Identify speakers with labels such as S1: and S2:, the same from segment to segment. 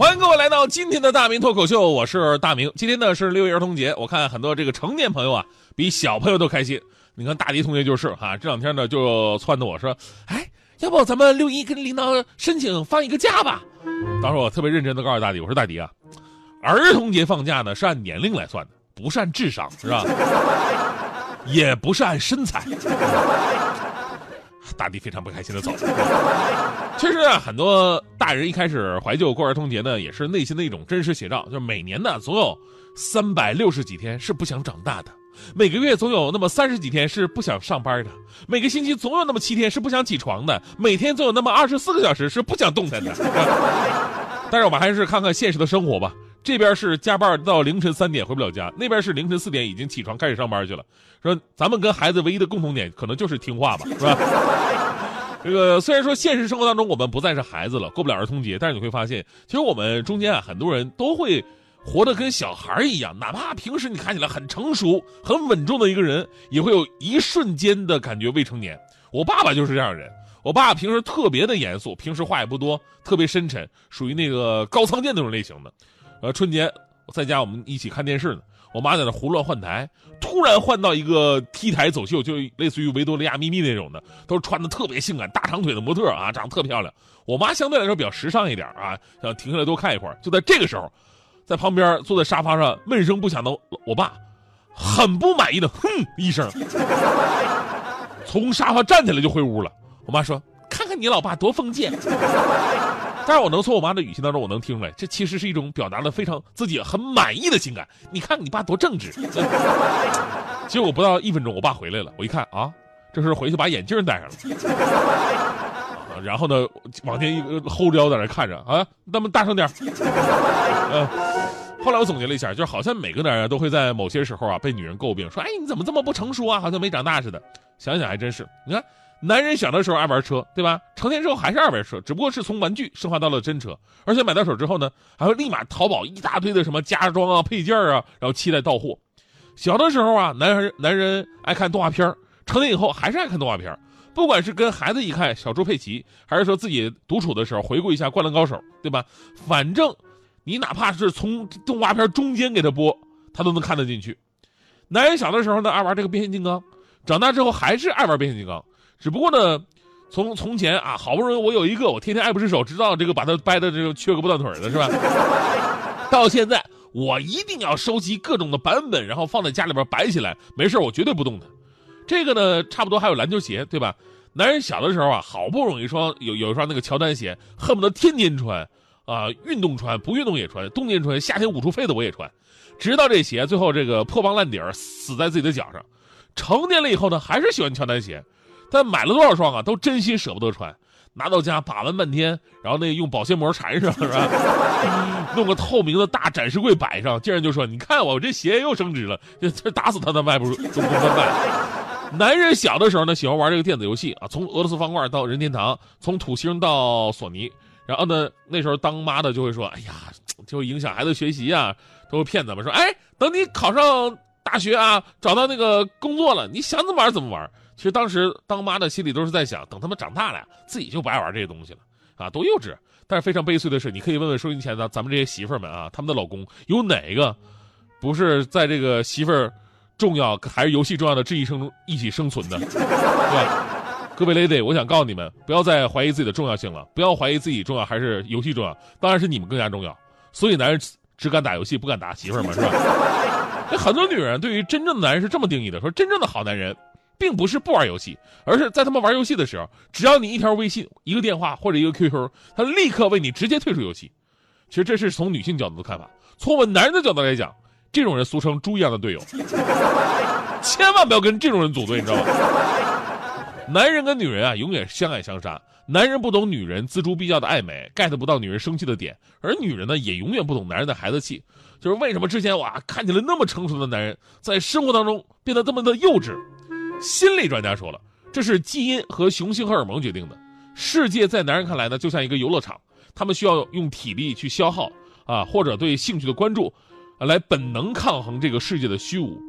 S1: 欢迎各位来到今天的大明脱口秀，我是大明。今天呢是六一儿童节，我看很多这个成年朋友啊，比小朋友都开心。你看大迪同学就是哈，这两天呢就撺掇我说，哎，要不咱们六一跟领导申请放一个假吧？当时我特别认真的告诉大迪，我说大迪啊，儿童节放假呢是按年龄来算的，不是按智商，是吧？也不是按身材。大地非常不开心的走了。其实啊，很多大人一开始怀旧过儿童节呢，也是内心的一种真实写照。就是每年呢，总有三百六十几天是不想长大的；每个月总有那么三十几天是不想上班的；每个星期总有那么七天是不想起床的；每天总有那么二十四个小时是不想动弹的。但是我们还是看看现实的生活吧。这边是加班到凌晨三点回不了家，那边是凌晨四点已经起床开始上班去了。说咱们跟孩子唯一的共同点，可能就是听话吧，是吧？这个虽然说现实生活当中我们不再是孩子了，过不了儿童节，但是你会发现，其实我们中间啊，很多人都会活得跟小孩一样，哪怕平时你看起来很成熟、很稳重的一个人，也会有一瞬间的感觉未成年。我爸爸就是这样人，我爸平时特别的严肃，平时话也不多，特别深沉，属于那个高仓健那种类型的。呃，春节在家我们一起看电视呢。我妈在那胡乱换台，突然换到一个 T 台走秀，就类似于维多利亚秘密那种的，都是穿的特别性感、大长腿的模特啊，长得特漂亮。我妈相对来说比较时尚一点啊，想停下来多看一会儿。就在这个时候，在旁边坐在沙发上闷声不响的我爸，很不满意的哼一声，从沙发站起来就回屋了。我妈说：“看看你老爸多封建。”但是我能从我妈的语气当中，我能听出来，这其实是一种表达的非常自己很满意的情感。你看你爸多正直。结果不到一分钟，我爸回来了。我一看啊，这是回去把眼镜戴上了。然后呢，往前一后撩在那看着啊，那么大声点嗯，后来我总结了一下，就是好像每个男人都会在某些时候啊被女人诟病，说哎你怎么这么不成熟啊，好像没长大似的。想想还真是，你看。男人小的时候爱玩车，对吧？成年之后还是爱玩车，只不过是从玩具升华到了真车。而且买到手之后呢，还会立马淘宝一大堆的什么家装啊、配件啊，然后期待到货。小的时候啊，男人男人爱看动画片成年以后还是爱看动画片不管是跟孩子一看小猪佩奇，还是说自己独处的时候回顾一下《灌篮高手》，对吧？反正你哪怕是从动画片中间给他播，他都能看得进去。男人小的时候呢爱玩这个变形金刚，长大之后还是爱玩变形金刚。只不过呢，从从前啊，好不容易我有一个，我天天爱不释手，直到这个把它掰的这个缺胳膊断腿的是吧？到现在我一定要收集各种的版本，然后放在家里边摆起来，没事我绝对不动它。这个呢，差不多还有篮球鞋，对吧？男人小的时候啊，好不容易一双有有一双那个乔丹鞋，恨不得天天穿啊，运动穿，不运动也穿，冬天穿，夏天捂出痱子我也穿，直到这鞋最后这个破帮烂底儿死在自己的脚上。成年了以后呢，还是喜欢乔丹鞋。但买了多少双啊？都真心舍不得穿，拿到家把玩半天，然后那用保鲜膜缠上，是吧？弄个透明的大展示柜摆上，竟然就说：“你看我这鞋又升值了，这打死他都卖不出，都不卖。”男人小的时候呢，喜欢玩这个电子游戏啊，从俄罗斯方块到任天堂，从土星到索尼。然后呢，那时候当妈的就会说：“哎呀，就会影响孩子学习啊，都会骗咱们说：哎，等你考上大学啊，找到那个工作了，你想怎么玩怎么玩。”其实当时当妈的心里都是在想，等他们长大了，自己就不爱玩这些东西了，啊，多幼稚！但是非常悲催的是，你可以问问收音前的咱们这些媳妇儿们啊，他们的老公有哪个不是在这个媳妇儿重要还是游戏重要的这一生中一起生存的，对吧？各位 lady，我想告诉你们，不要再怀疑自己的重要性了，不要怀疑自己重要还是游戏重要，当然是你们更加重要。所以男人只敢打游戏，不敢打媳妇儿嘛，是吧？那很多女人对于真正的男人是这么定义的，说真正的好男人。并不是不玩游戏，而是在他们玩游戏的时候，只要你一条微信、一个电话或者一个 QQ，他立刻为你直接退出游戏。其实这是从女性角度的看法，从我们男人的角度来讲，这种人俗称猪一样的队友，千万不要跟这种人组队，你知道吗？男人跟女人啊，永远相爱相杀。男人不懂女人锱铢必较的爱美，get 不到女人生气的点，而女人呢，也永远不懂男人的孩子气。就是为什么之前哇看起来那么成熟的男人，在生活当中变得这么的幼稚？心理专家说了，这是基因和雄性荷尔蒙决定的。世界在男人看来呢，就像一个游乐场，他们需要用体力去消耗啊，或者对兴趣的关注，来本能抗衡这个世界的虚无。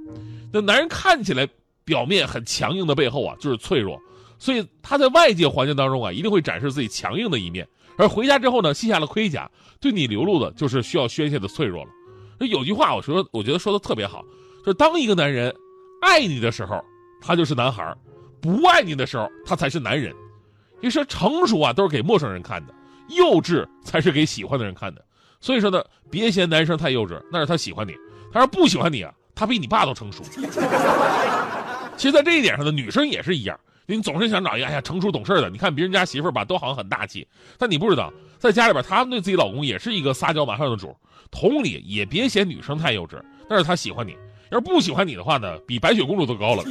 S1: 那男人看起来表面很强硬的背后啊，就是脆弱。所以他在外界环境当中啊，一定会展示自己强硬的一面，而回家之后呢，卸下了盔甲，对你流露的就是需要宣泄的脆弱了。有句话，我说我觉得说的特别好，就是当一个男人爱你的时候，他就是男孩不爱你的时候，他才是男人。你说成熟啊，都是给陌生人看的，幼稚才是给喜欢的人看的。所以说呢，别嫌男生太幼稚，那是他喜欢你；他要不喜欢你啊，他比你爸都成熟。其实，在这一点上呢，女生也是一样。你总是想找一个哎呀成熟懂事的，你看别人家媳妇儿吧，都好像很大气，但你不知道，在家里边，她对自己老公也是一个撒娇马上的主。同理，也别嫌女生太幼稚，那是她喜欢你；要是不喜欢你的话呢，比白雪公主都高了。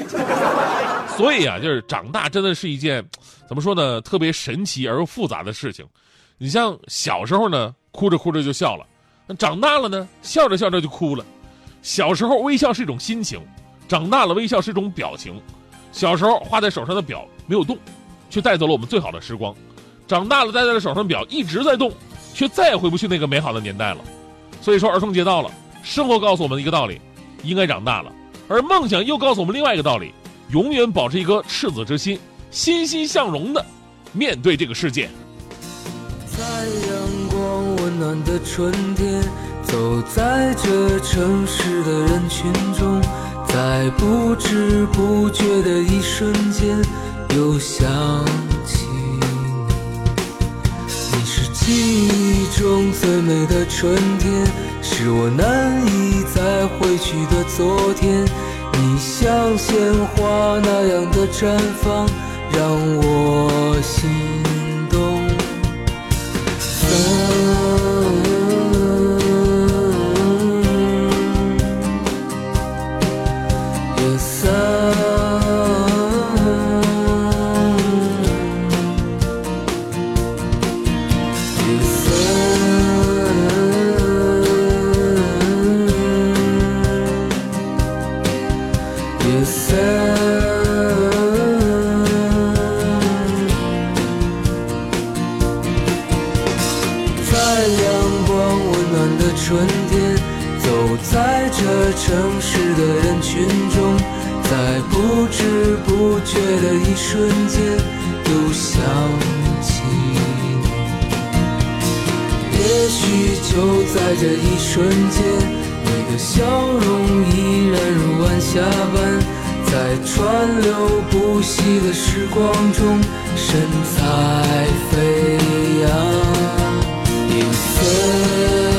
S1: 所以啊，就是长大真的是一件，怎么说呢，特别神奇而又复杂的事情。你像小时候呢，哭着哭着就笑了；长大了呢，笑着笑着就哭了。小时候微笑是一种心情，长大了微笑是一种表情。小时候画在手上的表没有动，却带走了我们最好的时光；长大了戴在了手上的表一直在动，却再也回不去那个美好的年代了。所以说，儿童节到了，生活告诉我们一个道理：应该长大了；而梦想又告诉我们另外一个道理：永远保持一颗赤子之心，欣欣向荣的面对这个世界。
S2: 在阳光温暖的春天，走在这城市的人群中。在不知不觉的一瞬间，又想记忆中最美的春天，是我难以再回去的昨天。你像鲜花那样的绽放，让我心。在阳光温暖的春天，走在这城市的人群中，在不知不觉的一瞬间，又想起你。也许就在这一瞬间，你的笑容依然如晚霞般，在川流不息的时光中，身在。银色。